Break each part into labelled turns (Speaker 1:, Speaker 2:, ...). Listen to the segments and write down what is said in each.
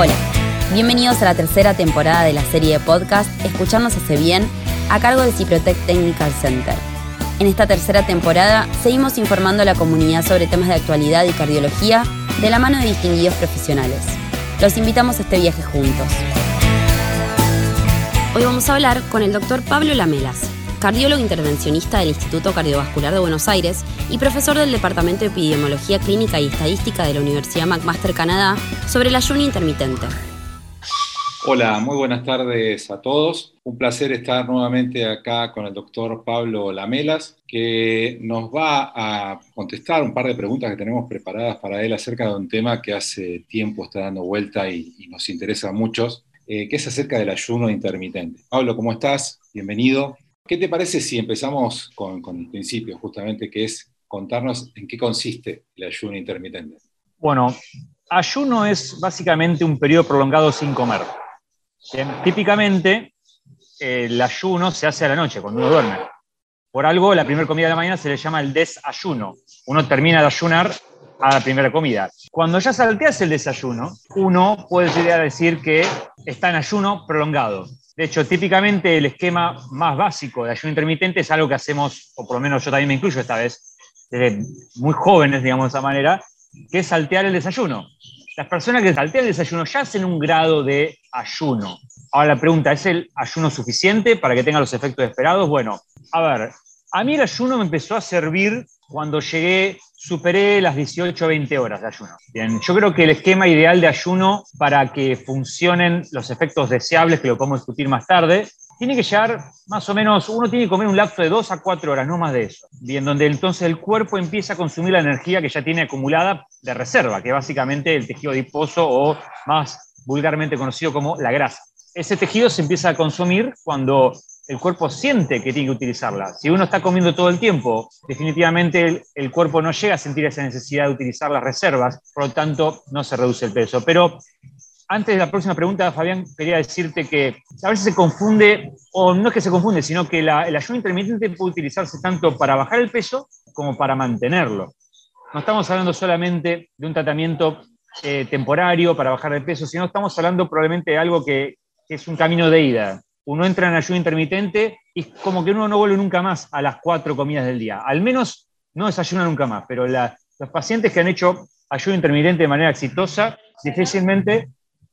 Speaker 1: Hola, bienvenidos a la tercera temporada de la serie de podcast Escucharnos hace bien, a cargo del Ciprotec Technical Center. En esta tercera temporada seguimos informando a la comunidad sobre temas de actualidad y cardiología de la mano de distinguidos profesionales. Los invitamos a este viaje juntos. Hoy vamos a hablar con el doctor Pablo Lamelas, cardiólogo intervencionista del Instituto Cardiovascular de Buenos Aires y profesor del Departamento de Epidemiología Clínica y Estadística de la Universidad McMaster Canadá, sobre el ayuno intermitente.
Speaker 2: Hola, muy buenas tardes a todos. Un placer estar nuevamente acá con el doctor Pablo Lamelas, que nos va a contestar un par de preguntas que tenemos preparadas para él acerca de un tema que hace tiempo está dando vuelta y, nos interesa a muchos, eh, que es acerca del ayuno intermitente. Pablo, ¿cómo estás? Bienvenido. ¿Qué te parece si empezamos con, el principio, justamente, que es contarnos en qué consiste el ayuno intermitente?
Speaker 3: Bueno, ayuno es básicamente un periodo prolongado sin comer. típicamente, el ayuno se hace a la noche, cuando uno duerme. Por algo, la primera comida de la mañana se le llama el desayuno. Uno termina de ayunar a la primera comida. Cuando ya salteas el desayuno, uno puede llegar a decir que está en ayuno prolongado. De hecho, típicamente el esquema más básico de ayuno intermitente es algo que hacemos, o por lo menos yo también me incluyo esta vez, desde muy jóvenes, digamos de esa manera, que es saltear el desayuno. Las personas que saltean el desayuno ya hacen un grado de ayuno. Ahora la pregunta, ¿es el ayuno suficiente para que tenga los efectos esperados? Bueno, a ver, a mí el ayuno me empezó a servir cuando llegué, superé las 18 o 20 horas de ayuno. Bien, yo creo que el esquema ideal de ayuno para que funcionen los efectos deseables, que lo podemos discutir más tarde, tiene que llegar más o menos, uno tiene que comer un lapso de 2 a 4 horas, no más de eso. Bien, donde entonces el cuerpo empieza a consumir la energía que ya tiene acumulada de reserva, que básicamente el tejido adiposo o más vulgarmente conocido como la grasa. Ese tejido se empieza a consumir cuando el cuerpo siente que tiene que utilizarla. Si uno está comiendo todo el tiempo, definitivamente el, cuerpo no llega a sentir esa necesidad de utilizar las reservas, por lo tanto no se reduce el peso. Pero antes de la próxima pregunta, Fabián, quería decirte que a veces se confunde, o no es que se confunde, sino que el ayuno intermitente puede utilizarse tanto para bajar el peso como para mantenerlo. No estamos hablando solamente de un tratamiento eh, temporario para bajar el peso, sino estamos hablando probablemente de algo que es un camino de ida uno entra en ayuno intermitente y como que uno no vuelve nunca más a las cuatro comidas del día. Al menos no desayuna nunca más, pero los pacientes que han hecho ayuno intermitente de manera exitosa difícilmente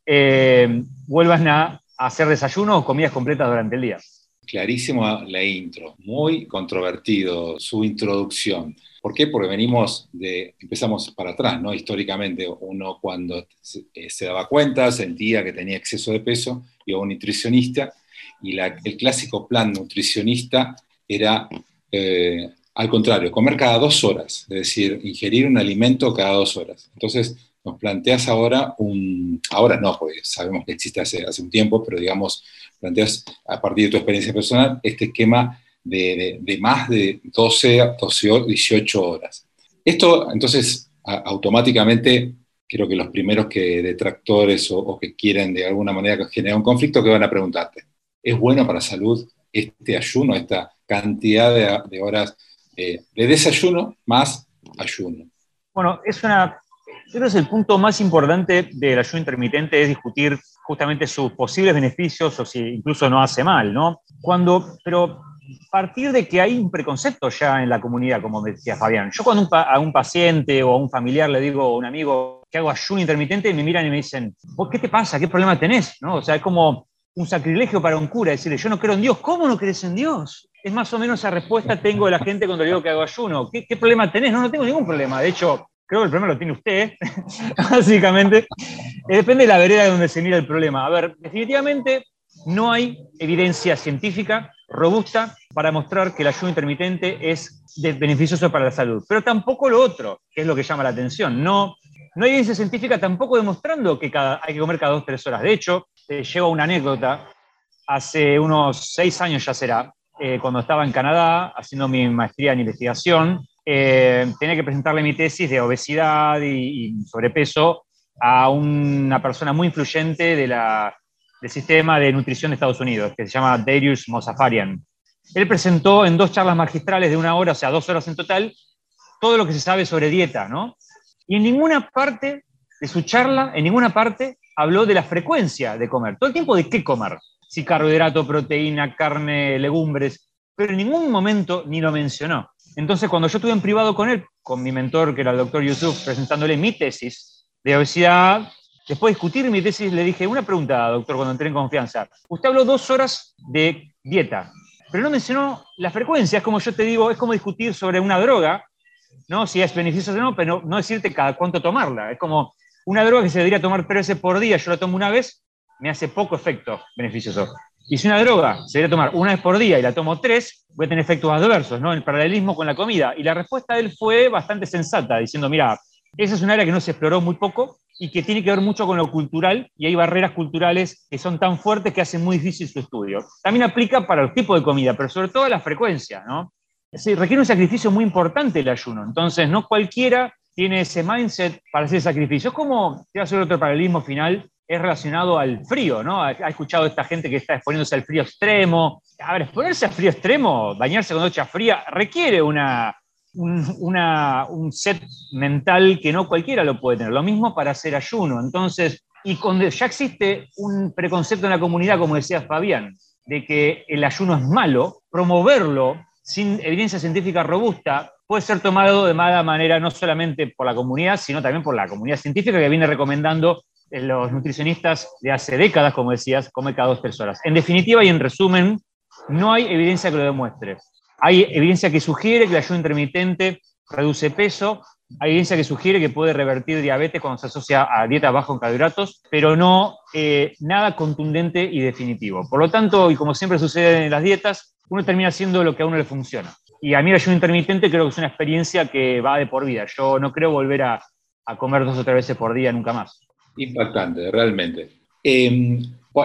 Speaker 3: eh, vuelvan a, hacer desayuno o comidas completas durante el día.
Speaker 2: Clarísimo la intro, muy controvertido su introducción. ¿Por qué? Porque venimos de, empezamos para atrás, ¿no? Históricamente, uno cuando se, eh, daba cuenta sentía que tenía exceso de peso, iba a un nutricionista y el clásico plan nutricionista era eh, al contrario, comer cada dos horas, es decir, ingerir un alimento cada dos horas. Entonces, nos planteas ahora un, ahora no, porque sabemos que existe hace, un tiempo, pero digamos, planteas a partir de tu experiencia personal este esquema de, de, más de 12, 12, 18 horas. Esto, entonces, automáticamente, creo que los primeros que detractores o, o que quieren de alguna manera generar un conflicto, que van a preguntarte, es bueno para la salud este ayuno, esta cantidad de, horas eh, de desayuno más ayuno.
Speaker 3: Bueno, es una, creo que es el punto más importante del ayuno intermitente, es discutir justamente sus posibles beneficios o si incluso no hace mal, ¿no? Cuando, pero partir de que hay un preconcepto ya en la comunidad, como decía Fabián. Yo cuando a un paciente o a un familiar le digo, a un amigo que hago ayuno intermitente, me miran y me dicen, qué te pasa? ¿Qué problema tenés? ¿No? O sea, es como, un sacrilegio para un cura decirle, yo no creo en Dios, ¿cómo no crees en Dios? Es más o menos esa respuesta tengo de la gente cuando le digo que hago ayuno. ¿Qué, problema tenés? No, no tengo ningún problema. De hecho, creo que el problema lo tiene usted, básicamente. Eh, depende de la vereda de donde se mira el problema. A ver, definitivamente no hay evidencia científica robusta para mostrar que el ayuno intermitente es beneficioso para la salud, pero tampoco lo otro, que es lo que llama la atención. No, no hay evidencia científica tampoco demostrando que cada, hay que comer cada dos o tres horas. De hecho, te llevo una anécdota. Hace unos seis años ya será, eh, cuando estaba en Canadá haciendo mi maestría en investigación, eh, tenía que presentarle mi tesis de obesidad y, sobrepeso a una persona muy influyente de la, del sistema de nutrición de Estados Unidos, que se llama Darius Mosafarian. Él presentó en dos charlas magistrales de una hora, o sea, dos horas en total, todo lo que se sabe sobre dieta, ¿no? Y en ninguna parte de su charla, en ninguna parte, habló de la frecuencia de comer, todo el tiempo de qué comer, si carbohidrato, proteína, carne, legumbres, pero en ningún momento ni lo mencionó. Entonces, cuando yo estuve en privado con él, con mi mentor, que era el doctor Yusuf, presentándole mi tesis de obesidad, después de discutir mi tesis, le dije, una pregunta, doctor, cuando entré en confianza. Usted habló dos horas de dieta, pero no mencionó la frecuencia. Es como yo te digo, es como discutir sobre una droga, ¿no? si es beneficiosa o no, pero no decirte cada cuánto tomarla. Es como una droga que se debería tomar tres veces por día, yo la tomo una vez, me hace poco efecto beneficioso. Y si una droga se debería tomar una vez por día y la tomo tres, voy a tener efectos adversos, ¿no? El paralelismo con la comida. Y la respuesta de él fue bastante sensata, diciendo, mira, esa es un área que no se exploró muy poco y que tiene que ver mucho con lo cultural y hay barreras culturales que son tan fuertes que hacen muy difícil su estudio. También aplica para los tipos de comida, pero sobre todo la frecuencia, ¿no? requiere un sacrificio muy importante el ayuno, entonces no cualquiera tiene ese mindset para hacer sacrificio. Es como, te voy a hacer otro paralelismo final, es relacionado al frío, ¿no? Ha, escuchado esta gente que está exponiéndose al frío extremo. A ver, exponerse al frío extremo, bañarse con ducha fría, requiere una, un, set mental que no cualquiera lo puede tener. Lo mismo para hacer ayuno. Entonces, y cuando ya existe un preconcepto en la comunidad, como decía Fabián, de que el ayuno es malo, promoverlo sin evidencia científica robusta puede ser tomado de mala manera no solamente por la comunidad, sino también por la comunidad científica que viene recomendando eh, los nutricionistas de hace décadas, como decías, come cada dos, tres horas. En definitiva y en resumen, no hay evidencia que lo demuestre. Hay evidencia que sugiere que el ayuno intermitente reduce peso, hay evidencia que sugiere que puede revertir diabetes cuando se asocia a dieta baja en carbohidratos, pero no eh, nada contundente y definitivo. Por lo tanto, y como siempre sucede en las dietas, uno termina haciendo lo que a uno le funciona. Y a mí el ayuno intermitente creo que es una experiencia que va de por vida. Yo no creo volver a, comer dos o tres veces por día nunca más.
Speaker 2: Impactante, realmente. Eh,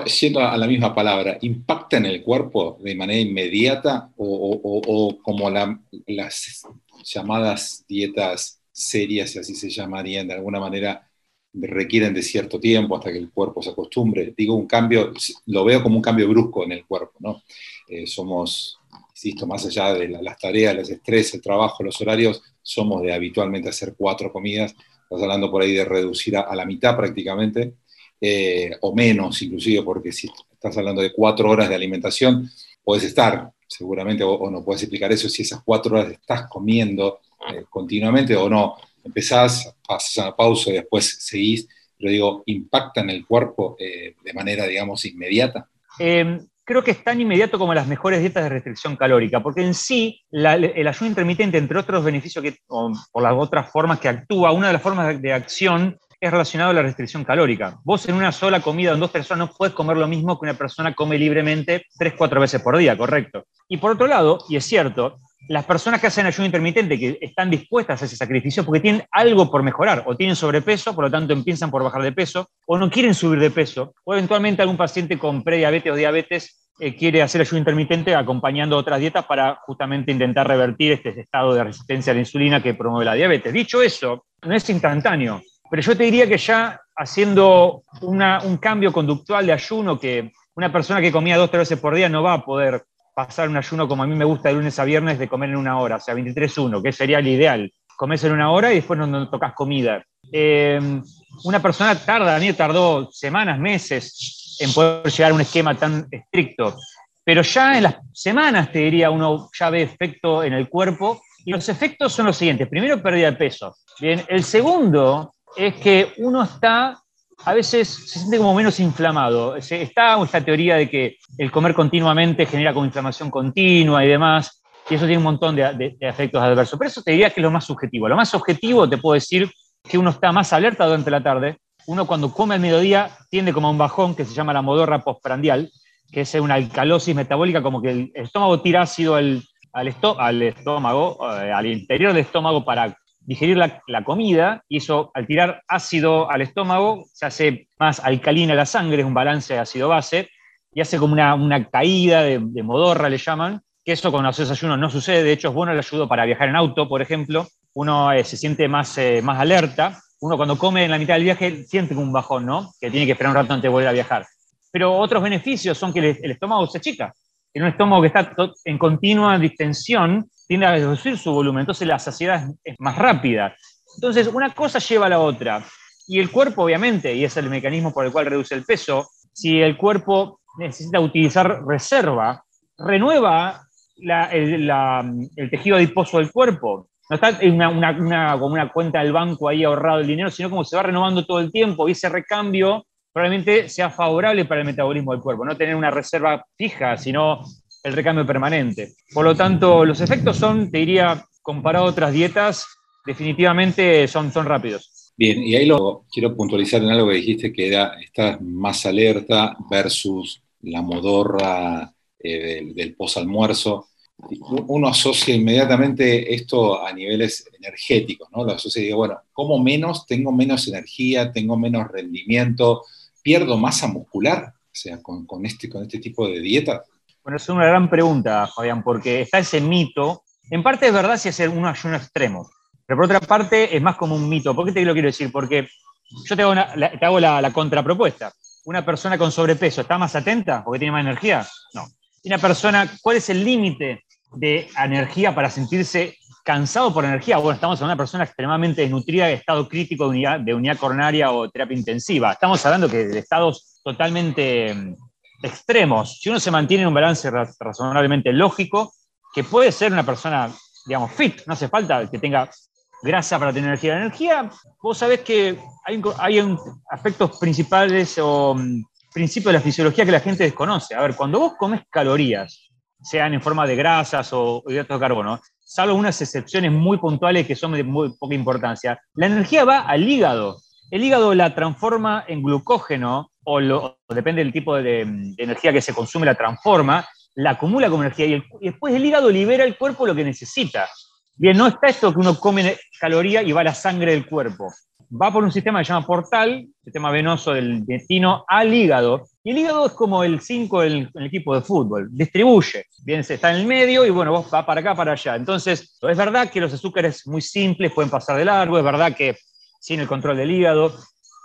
Speaker 2: siendo a la misma palabra, ¿impacta en el cuerpo de manera inmediata o, como las llamadas dietas serias, si así se llamarían, de alguna manera requieren de cierto tiempo hasta que el cuerpo se acostumbre? Digo, un cambio, lo veo como un cambio brusco en el cuerpo, ¿no? Eh, somos, insisto, más allá de las tareas, los estrés, el trabajo, los horarios, somos de habitualmente hacer cuatro comidas estás hablando por ahí de reducir a, la mitad prácticamente, eh, o menos inclusive, porque si estás hablando de cuatro horas de alimentación, puedes estar seguramente, o, no puedes explicar eso, si esas cuatro horas estás comiendo eh, continuamente o no. Empezás, pasas una pausa y después seguís, pero digo, ¿impacta en el cuerpo eh, de manera, digamos, inmediata?
Speaker 3: Em, creo que es tan inmediato como las mejores dietas de restricción calórica, porque en sí el ayuno intermitente, entre otros beneficios que, por las otras formas que actúa, una de las formas de, acción es relacionado a la restricción calórica. Vos en una sola comida, en dos personas, no puedes comer lo mismo que una persona come libremente tres, cuatro veces por día, correcto. Y por otro lado, y es cierto, las personas que hacen ayuno intermitente, que están dispuestas a ese sacrificio porque tienen algo por mejorar, o tienen sobrepeso, por lo tanto empiezan por bajar de peso, o no quieren subir de peso, o eventualmente algún paciente con prediabetes o diabetes eh, quiere hacer ayuno intermitente acompañando otras dietas para justamente intentar revertir este estado de resistencia a la insulina que promueve la diabetes. Dicho eso, no es instantáneo, pero yo te diría que ya haciendo un cambio conductual de ayuno, que una persona que comía dos o tres veces por día no va a poder pasar un ayuno como a mí me gusta de lunes a viernes de comer en una hora, o sea, 23-1, que sería el ideal. Comes en una hora y después no, tocas comida. Eh, una persona tarda, a mí tardó semanas, meses en poder llegar a un esquema tan estricto, pero ya en las semanas, te diría, uno ya ve efecto en el cuerpo y los efectos son los siguientes. Primero, pérdida de peso. Bien, el segundo es que uno está a veces se siente como menos inflamado. Está esta teoría de que el comer continuamente genera como inflamación continua y demás, y eso tiene un montón de, efectos adversos. Pero eso te diría que es lo más subjetivo. Lo más objetivo te puedo decir que uno está más alerta durante la tarde. Uno cuando come al mediodía tiende como a un bajón que se llama la modorra postprandial, que es una alcalosis metabólica, como que el estómago tira ácido al, al, estómago, eh, al interior del estómago para digerir la, comida y eso al tirar ácido al estómago se hace más alcalina la sangre, es un balance de ácido-base y hace como una, caída de, modorra, le llaman, que eso con los desayunos no sucede, de hecho es bueno el ayudo para viajar en auto, por ejemplo, uno eh, se siente más, eh, más alerta, uno cuando come en la mitad del viaje siente como un bajón, ¿no? Que tiene que esperar un rato antes de volver a viajar. Pero otros beneficios son que el, estómago se achica. En un estómago que está en continua distensión, tiende a reducir su volumen, entonces la saciedad es más rápida. Entonces, una cosa lleva a la otra. Y el cuerpo, obviamente, y es el mecanismo por el cual reduce el peso, si el cuerpo necesita utilizar reserva, renueva el, tejido adiposo del cuerpo. No está en una, como una cuenta del banco ahí ahorrado el dinero, sino como se va renovando todo el tiempo y ese recambio probablemente sea favorable para el metabolismo del cuerpo, no tener una reserva fija, sino el recambio permanente. Por lo tanto, los efectos son, te diría, comparado a otras dietas, definitivamente son, son rápidos.
Speaker 2: Bien, y ahí lo quiero puntualizar en algo que dijiste que era estar más alerta versus la modorra eh, del, del posalmuerzo. Uno asocia inmediatamente esto a niveles energéticos, ¿no? Lo asocia y digo, bueno, como menos? Tengo menos energía, tengo menos rendimiento, pierdo masa muscular, o sea, con este, con este tipo de dieta.
Speaker 3: Bueno, es una gran pregunta, Fabián, porque está ese mito. En parte es verdad si es un ayuno extremo, pero por otra parte es más como un mito. ¿Por qué te lo quiero decir? Porque yo te hago, la, contrapropuesta. ¿Una persona con sobrepeso está más atenta porque tiene más energía? No. ¿Y una persona, cuál es el límite de energía para sentirse cansado por energía? Bueno, estamos hablando de una persona extremadamente desnutrida de estado crítico de unidad, de unidad coronaria o terapia intensiva. Estamos hablando que de estados totalmente extremos. Si uno se mantiene en un balance razonablemente lógico, que puede ser una persona, digamos, fit, no hace falta que tenga grasa para tener energía. La energía, vos sabés que hay, hay aspectos principales o mm, principios de la fisiología que la gente desconoce. A ver, cuando vos comes calorías, sean en forma de grasas o hidratos de carbono, salvo unas excepciones muy puntuales que son de muy poca importancia, la energía va al hígado. El hígado la transforma en glucógeno, o, depende del tipo de, energía que se consume, la transforma, la acumula como energía y, después el hígado libera al cuerpo lo que necesita. Bien, no está esto que uno come caloría y va a la sangre del cuerpo va por un sistema que se llama portal, sistema venoso del intestino al hígado. Y el hígado es como el 5 del, equipo de fútbol, distribuye. Bien, se está en el medio y bueno, vos va para acá, para allá. Entonces, es verdad que los azúcares muy simples pueden pasar de largo, es verdad que sin el control del hígado,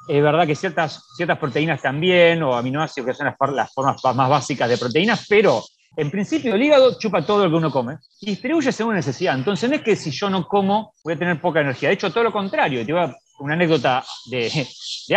Speaker 3: es verdad que ciertas, ciertas proteínas también, o aminoácidos que son las, formas más básicas de proteínas, pero en principio el hígado chupa todo lo que uno come y distribuye según necesidad. Entonces no es que si yo no como voy a tener poca energía. De hecho, todo lo contrario. Te voy a una anécdota de,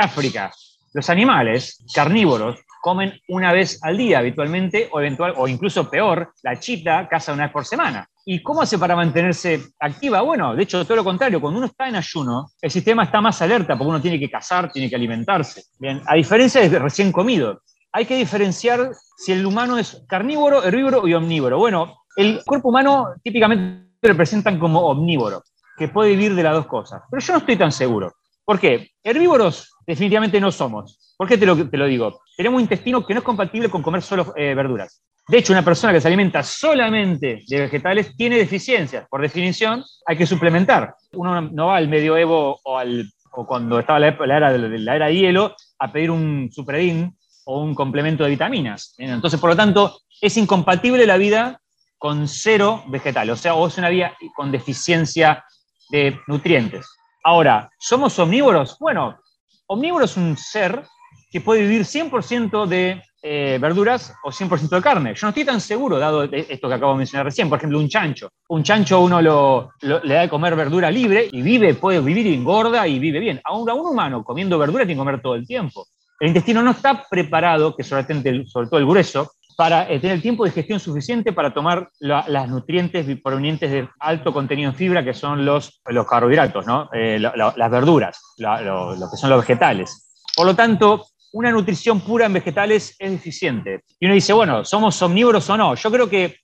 Speaker 3: África. Los animales carnívoros comen una vez al día habitualmente o, eventual, o incluso peor, la chita caza una vez por semana. ¿Y cómo hace para mantenerse activa? Bueno, de hecho, todo lo contrario, cuando uno está en ayuno, el sistema está más alerta porque uno tiene que cazar, tiene que alimentarse. Bien, a diferencia de recién comido, hay que diferenciar si el humano es carnívoro, herbívoro y omnívoro. Bueno, el cuerpo humano típicamente lo representan como omnívoro que puede vivir de las dos cosas. Pero yo no estoy tan seguro. ¿Por qué? Herbívoros definitivamente no somos. ¿Por qué te lo, te lo digo? Tenemos un intestino que no es compatible con comer solo eh, verduras. De hecho, una persona que se alimenta solamente de vegetales tiene deficiencias. Por definición, hay que suplementar. Uno no va al medioevo o, al, o cuando estaba la, era, la era de hielo a pedir un supredín o un complemento de vitaminas. Entonces, por lo tanto, es incompatible la vida con cero vegetales. O sea, o es una vida con deficiencia de nutrientes. Ahora, ¿somos omnívoros? Bueno, omnívoro es un ser que puede vivir 100% de eh, verduras o 100% de carne. Yo no estoy tan seguro, dado esto que acabo de mencionar recién. Por ejemplo, un chancho. Un chancho uno lo, le da de comer verdura libre y vive, puede vivir y engorda y vive bien. Ahora, un humano comiendo verdura tiene que comer todo el tiempo. El intestino no está preparado, que sobre todo el grueso, para eh, tener tiempo de gestión suficiente para tomar las nutrientes provenientes de alto contenido en fibra, que son los, los carbohidratos, ¿no? Eh, las verduras, lo, que son los vegetales. Por lo tanto, una nutrición pura en vegetales es deficiente. Y uno dice, bueno, ¿somos omnívoros o no? Yo creo que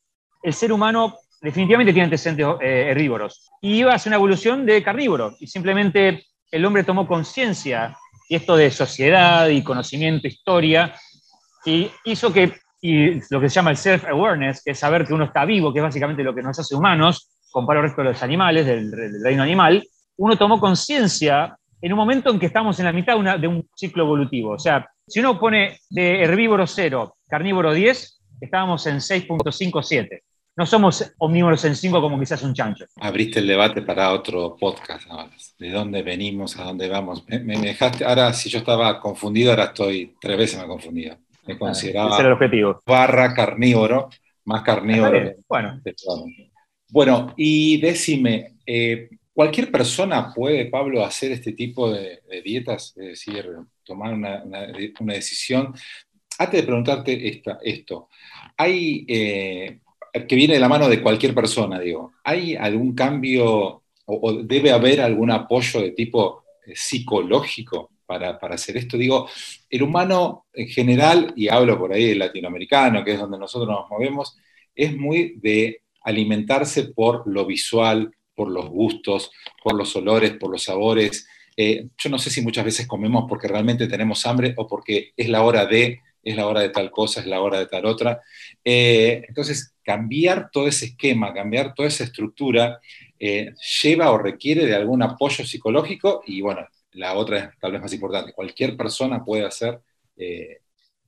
Speaker 3: el ser humano definitivamente tiene antecedentes eh, herbívoros. Y iba a ser una evolución de carnívoro. Y simplemente el hombre tomó conciencia, y esto de sociedad y conocimiento, historia, y hizo que y lo que se llama el self-awareness, que es saber que uno está vivo, que es básicamente lo que nos hace humanos, comparado al resto de los animales, del, reino animal, uno tomó conciencia en un momento en que estamos en la mitad de un ciclo evolutivo. O sea, si uno pone de herbívoro 0, carnívoro 10, estábamos en 6.57. No somos omnívoros en 5 como quizás un chancho.
Speaker 2: Abriste el debate para otro podcast ahora. ¿De dónde venimos? ¿A dónde vamos? Me, me dejaste, ahora si yo estaba confundido, ahora estoy tres veces más confundido me consideraba
Speaker 3: el objetivo.
Speaker 2: barra carnívoro, más carnívoro.
Speaker 3: Bueno.
Speaker 2: Bueno, y decime, eh, ¿Cualquier persona puede, Pablo, hacer este tipo de, dietas? Es decir, tomar una, decisión. Antes de preguntarte esta, esto, ¿hay, eh, que viene de la mano de cualquier persona, digo, ¿hay algún cambio o, debe haber algún apoyo de tipo eh, psicológico para, para, hacer esto? Digo, el humano en general, y hablo por ahí del latinoamericano, que es donde nosotros nos movemos, es muy de alimentarse por lo visual, por los gustos, por los olores, por los sabores. Eh, yo no sé si muchas veces comemos porque realmente tenemos hambre o porque es la hora de, es la hora de tal cosa, es la hora de tal otra. Eh, entonces, cambiar todo ese esquema, cambiar toda esa estructura, eh, lleva o requiere de algún apoyo psicológico y bueno, la otra es tal vez más importante, cualquier persona puede hacer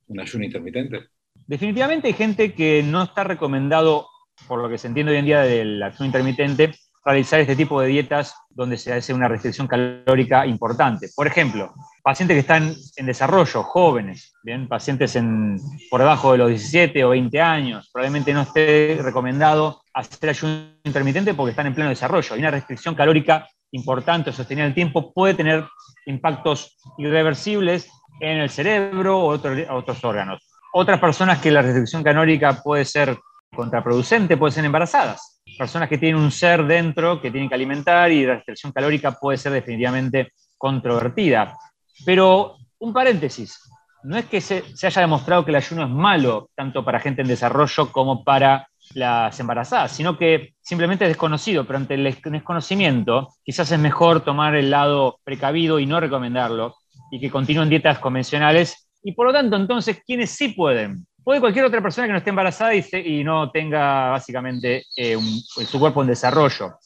Speaker 2: un ayuno intermitente.
Speaker 3: Definitivamente hay gente que no está recomendado, por lo que se entiende hoy en día del ayuno intermitente, realizar este tipo de dietas donde se hace una restricción calórica importante. Por ejemplo, pacientes que están en desarrollo, jóvenes, ¿bien? pacientes en, por debajo de los 17 o 20 años, probablemente no esté recomendado hacer ayuno intermitente porque están en pleno desarrollo. Y una restricción calórica importante en el tiempo puede tener impactos irreversibles en el cerebro o otros órganos. Otras personas que la restricción calórica puede ser contraproducente, pueden ser embarazadas personas que tienen un ser dentro que tienen que alimentar y la restricción calórica puede ser definitivamente controvertida. Pero un paréntesis, no es que se, haya demostrado que el ayuno es malo tanto para gente en desarrollo como para las embarazadas, sino que simplemente es desconocido, pero ante el desconocimiento quizás es mejor tomar el lado precavido y no recomendarlo y que continúen dietas convencionales. Y por lo tanto, entonces, ¿quiénes sí pueden? puede cualquier otra persona que no esté embarazada y, no tenga básicamente eh, su cuerpo en desarrollo.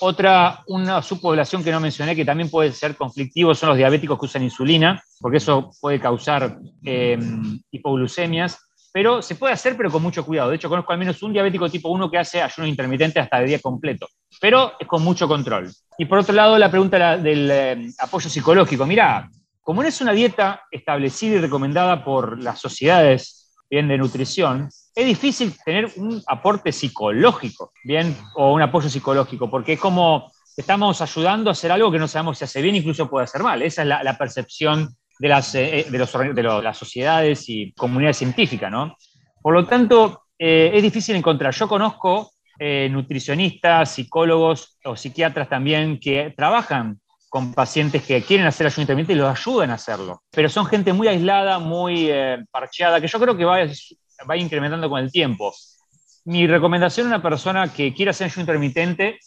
Speaker 3: Otra, una subpoblación que no mencioné que también puede ser conflictivo son los diabéticos que usan insulina, porque eso puede causar eh, hipoglucemias, pero se puede hacer pero con mucho cuidado. De hecho, conozco al menos un diabético tipo 1 que hace ayuno intermitente hasta de día completo, pero es con mucho control. Y por otro lado, la pregunta del eh, apoyo psicológico. Mira, como no es una dieta establecida y recomendada por las sociedades bien, de nutrición, es difícil tener un aporte psicológico, bien, o un apoyo psicológico, porque es como estamos ayudando a hacer algo que no sabemos si hace bien, incluso puede hacer mal. Esa es la, percepción de las, eh, eh, de, los, de las sociedades y comunidades científicas, ¿no? Por lo tanto, eh, es difícil encontrar. Yo conozco nutricionistas, psicólogos o psiquiatras también que trabajan con pacientes que quieren hacer ayuno intermitente y los ayudan a hacerlo. Pero son gente muy aislada, muy parcheada, que yo creo que va, va incrementando con el tiempo. Mi recomendación a una persona que quiera hacer ayuno intermitente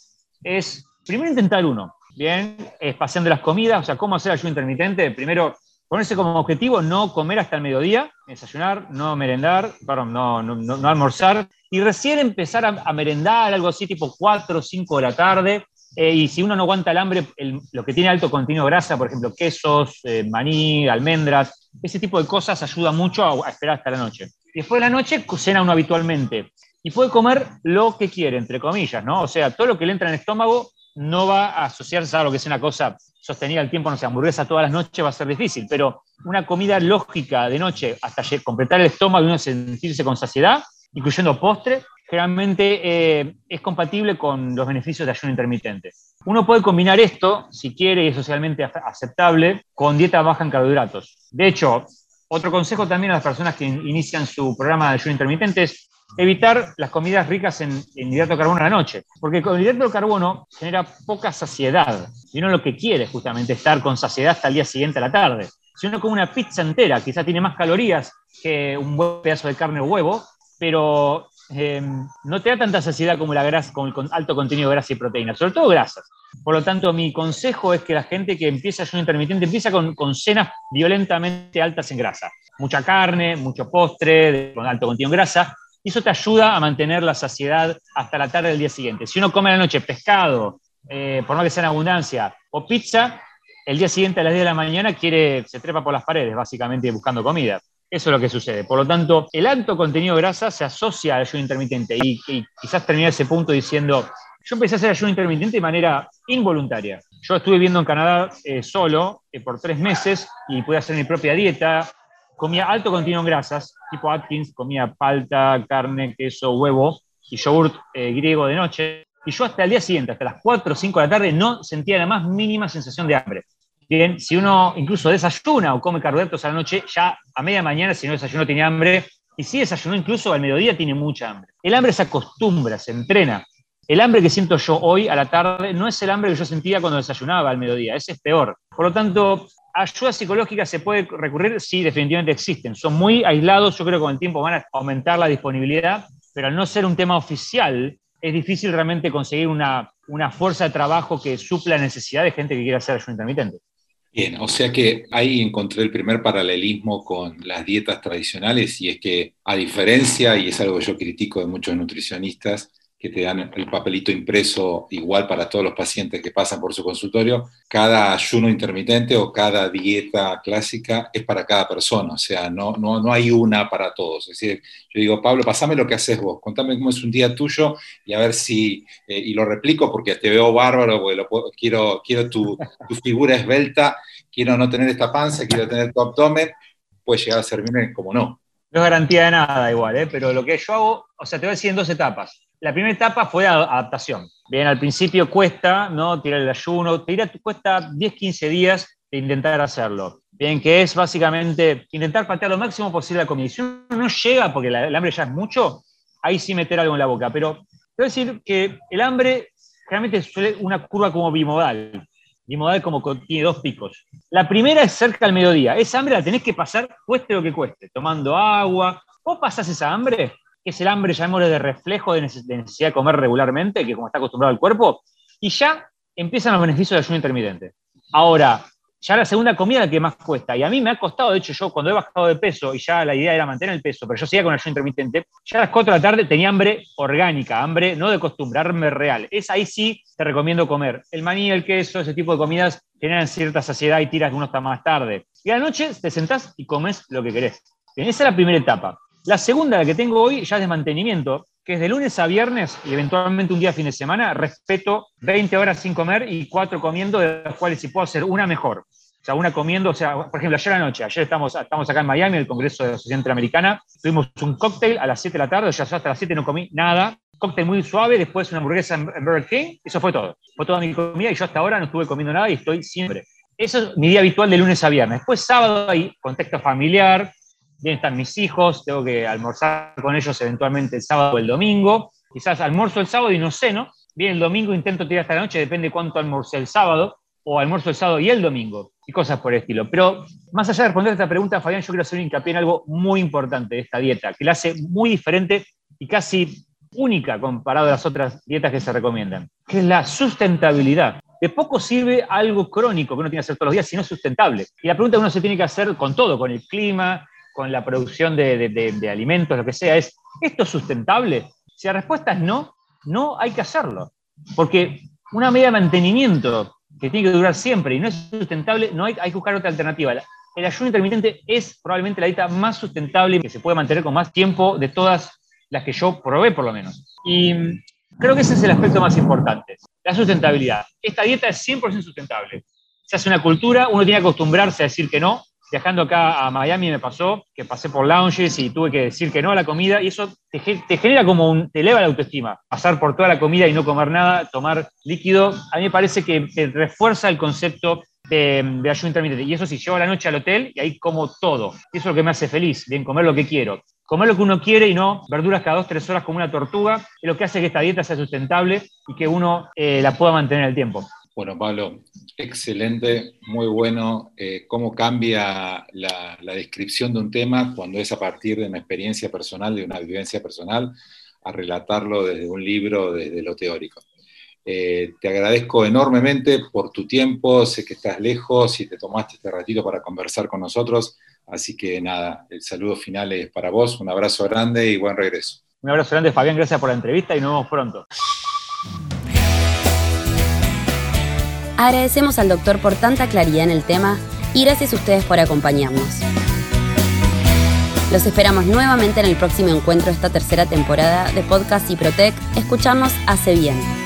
Speaker 3: es primero intentar uno, ¿bien? Espaciando las comidas, o sea, ¿cómo hacer ayuno intermitente? Primero, ponerse como objetivo no comer hasta el mediodía, desayunar, no merendar, perdón, no, no, no, almorzar, y recién empezar a, merendar, algo así, tipo 4 o 5 de la tarde, eh, y si uno no aguanta el hambre, lo que tiene alto contenido de grasa, por ejemplo, quesos, eh, maní, almendras, ese tipo de cosas ayuda mucho a, esperar hasta la noche. Después de la noche cena uno habitualmente y puede comer lo que quiere, entre comillas, ¿no? O sea, todo lo que le entra en el estómago no va a asociarse a lo que es una cosa sostenida al tiempo, no sé, hamburguesa todas las noches va a ser difícil, pero una comida lógica de noche hasta completar el estómago y uno sentirse con saciedad, incluyendo postre, generalmente eh, es compatible con los beneficios de ayuno intermitente. Uno puede combinar esto, si quiere y es socialmente aceptable, con dieta baja en carbohidratos. De hecho, otro consejo también a las personas que inician su programa de ayuno intermitente es evitar las comidas ricas en, hidrato de carbono a la noche, porque el hidrato de carbono genera poca saciedad y uno lo que quiere es justamente estar con saciedad hasta el día siguiente a la tarde. Si uno come una pizza entera, quizá tiene más calorías que un buen pedazo de carne o huevo, pero Em, no te da tanta saciedad como la grasa, con el alto contenido de grasa y proteína, sobre todo grasas. Por lo tanto, mi consejo es que la gente que empieza ayuno intermitente empieza con, cenas violentamente altas en grasa. Mucha carne, mucho postre, con alto contenido en grasa, eso te ayuda a mantener la saciedad hasta la tarde del día siguiente. Si uno come a la noche pescado, eh, por no que sea en abundancia, o pizza, el día siguiente a las 10 de la mañana quiere, se trepa por las paredes, básicamente buscando comida. Eso es lo que sucede. Por lo tanto, el alto contenido de grasa se asocia al ayuno intermitente y, quizás terminar ese punto diciendo, yo empecé a hacer ayuno intermitente de manera involuntaria. Yo estuve viviendo en Canadá eh, solo eh, por tres meses y pude hacer mi propia dieta. Comía alto contenido en grasas, tipo Atkins, comía palta, carne, queso, huevo y yogurt eh, griego de noche. y yo hasta el día siguiente, hasta las 4 o 5 de la tarde, no sentía la más mínima sensación de hambre. Bien, si uno incluso desayuna o come carbohidratos a la noche, ya a media mañana, si no desayuno, tiene hambre, y si desayunó incluso al mediodía, tiene mucha hambre. El hambre se acostumbra, se entrena. El hambre que siento yo hoy a la tarde no es el hambre que yo sentía cuando desayunaba al mediodía, ese es peor. Por lo tanto, ayuda psicológica se puede recurrir, sí, definitivamente existen. Son muy aislados, yo creo que con el tiempo van a aumentar la disponibilidad, pero al no ser un tema oficial, es difícil realmente conseguir una, una fuerza de trabajo que supla la necesidad de gente que quiera hacer ayuno intermitente.
Speaker 2: Bien, o sea que ahí encontré el primer paralelismo con las dietas tradicionales y es que a diferencia, y es algo que yo critico de muchos nutricionistas, que te dan el papelito impreso igual para todos los pacientes que pasan por su consultorio, cada ayuno intermitente o cada dieta clásica es para cada persona, o sea, no, no, no hay una para todos. Es decir, yo digo, Pablo, pasame lo que haces vos, contame cómo es un día tuyo y a ver si, eh, y lo replico porque te veo bárbaro, quiero, quiero tu, tu figura esbelta, quiero no tener esta panza, quiero tener tu abdomen, puede llegar a servirme como no.
Speaker 3: No es garantía de nada igual, ¿eh? pero lo que yo hago, o sea, te voy a decir en dos etapas la primera etapa fue adaptación. Bien, al principio cuesta, ¿no? Tirar el ayuno, tira, cuesta 10, 15 días de intentar hacerlo. Bien, que es básicamente intentar patear lo máximo posible la comida. Si uno no llega, porque el hambre ya es mucho, ahí sí meter algo en la boca. Pero te a decir que el hambre generalmente suele una curva como bimodal. Bimodal como tiene dos picos. La primera es cerca al mediodía. Esa hambre la tenés que pasar, cueste lo que cueste, tomando agua. Vos pasás esa hambre es el hambre, llamémosle de reflejo de necesidad de comer regularmente, que como está acostumbrado el cuerpo, y ya empiezan los beneficios del ayuno intermitente. Ahora, ya la segunda comida es la que más cuesta, y a mí me ha costado, de hecho yo cuando he bajado de peso, y ya la idea era mantener el peso, pero yo seguía con el ayuno intermitente, ya a las 4 de la tarde tenía hambre orgánica, hambre no de acostumbrarme real. Es ahí sí te recomiendo comer. El maní, el queso, ese tipo de comidas generan cierta saciedad y tiras que uno está más tarde. Y a la noche te sentás y comes lo que querés. esa es la primera etapa. La segunda, la que tengo hoy, ya es de mantenimiento, que es de lunes a viernes y eventualmente un día fin de semana, respeto 20 horas sin comer y 4 comiendo, de las cuales si puedo hacer una mejor. O sea, una comiendo, o sea, por ejemplo, ayer anoche, ayer estamos, estamos acá en Miami, en el Congreso de la Sociedad Interamericana, tuvimos un cóctel a las 7 de la tarde, ya hasta las 7 no comí nada, cóctel muy suave, después una hamburguesa en Burger King, eso fue todo. Fue toda mi comida y yo hasta ahora no estuve comiendo nada y estoy siempre. Eso es mi día habitual de lunes a viernes. Después sábado hay contexto familiar, bien están mis hijos, tengo que almorzar con ellos eventualmente el sábado o el domingo, quizás almuerzo el sábado y no ceno, bien el domingo intento tirar hasta la noche, depende cuánto almorcé el sábado, o almuerzo el sábado y el domingo, y cosas por el estilo. Pero más allá de responder esta pregunta, Fabián, yo quiero hacer un hincapié en algo muy importante de esta dieta, que la hace muy diferente y casi única comparado a las otras dietas que se recomiendan, que es la sustentabilidad. De poco sirve algo crónico que uno tiene que hacer todos los días, sino sustentable. Y la pregunta que uno se tiene que hacer con todo, con el clima, con la producción de, alimentos, lo que sea, es, ¿esto es sustentable? Si la respuesta es no, no hay que hacerlo. Porque una medida de mantenimiento que tiene que durar siempre y no es sustentable, no hay, hay que buscar otra alternativa. El ayuno intermitente es probablemente la dieta más sustentable que se puede mantener con más tiempo de todas las que yo probé, por lo menos. Y creo que ese es el aspecto más importante, la sustentabilidad. Esta dieta es 100% sustentable. Se hace una cultura, uno tiene que acostumbrarse a decir que no, viajando acá a Miami me pasó que pasé por lounges y tuve que decir que no a la comida y eso te, genera como un, te eleva la autoestima. Pasar por toda la comida y no comer nada, tomar líquido, a mí me parece que refuerza el concepto de, de ayuno intermitente. Y eso sí, llevo la noche al hotel y ahí como todo. Eso es lo que me hace feliz, bien, comer lo que quiero. Comer lo que uno quiere y no verduras cada dos, tres horas como una tortuga, es lo que hace que esta dieta sea sustentable y que uno eh, la pueda mantener en el tiempo.
Speaker 2: Bueno, Pablo, excelente, muy bueno. Eh, cómo cambia la, descripción de un tema cuando es a partir de una experiencia personal, de una vivencia personal, a relatarlo desde un libro, desde lo teórico. Eh, te agradezco enormemente por tu tiempo, sé que estás lejos y te tomaste este ratito para conversar con nosotros, así que nada, el saludo final es para vos, un abrazo grande y buen regreso.
Speaker 3: Un abrazo grande, Fabián, gracias por la entrevista y nos vemos pronto.
Speaker 1: Agradecemos al doctor por tanta claridad en el tema y gracias a ustedes por acompañarnos. Los esperamos nuevamente en el próximo encuentro de esta tercera temporada de Podcast y Protec. Escucharnos hace bien.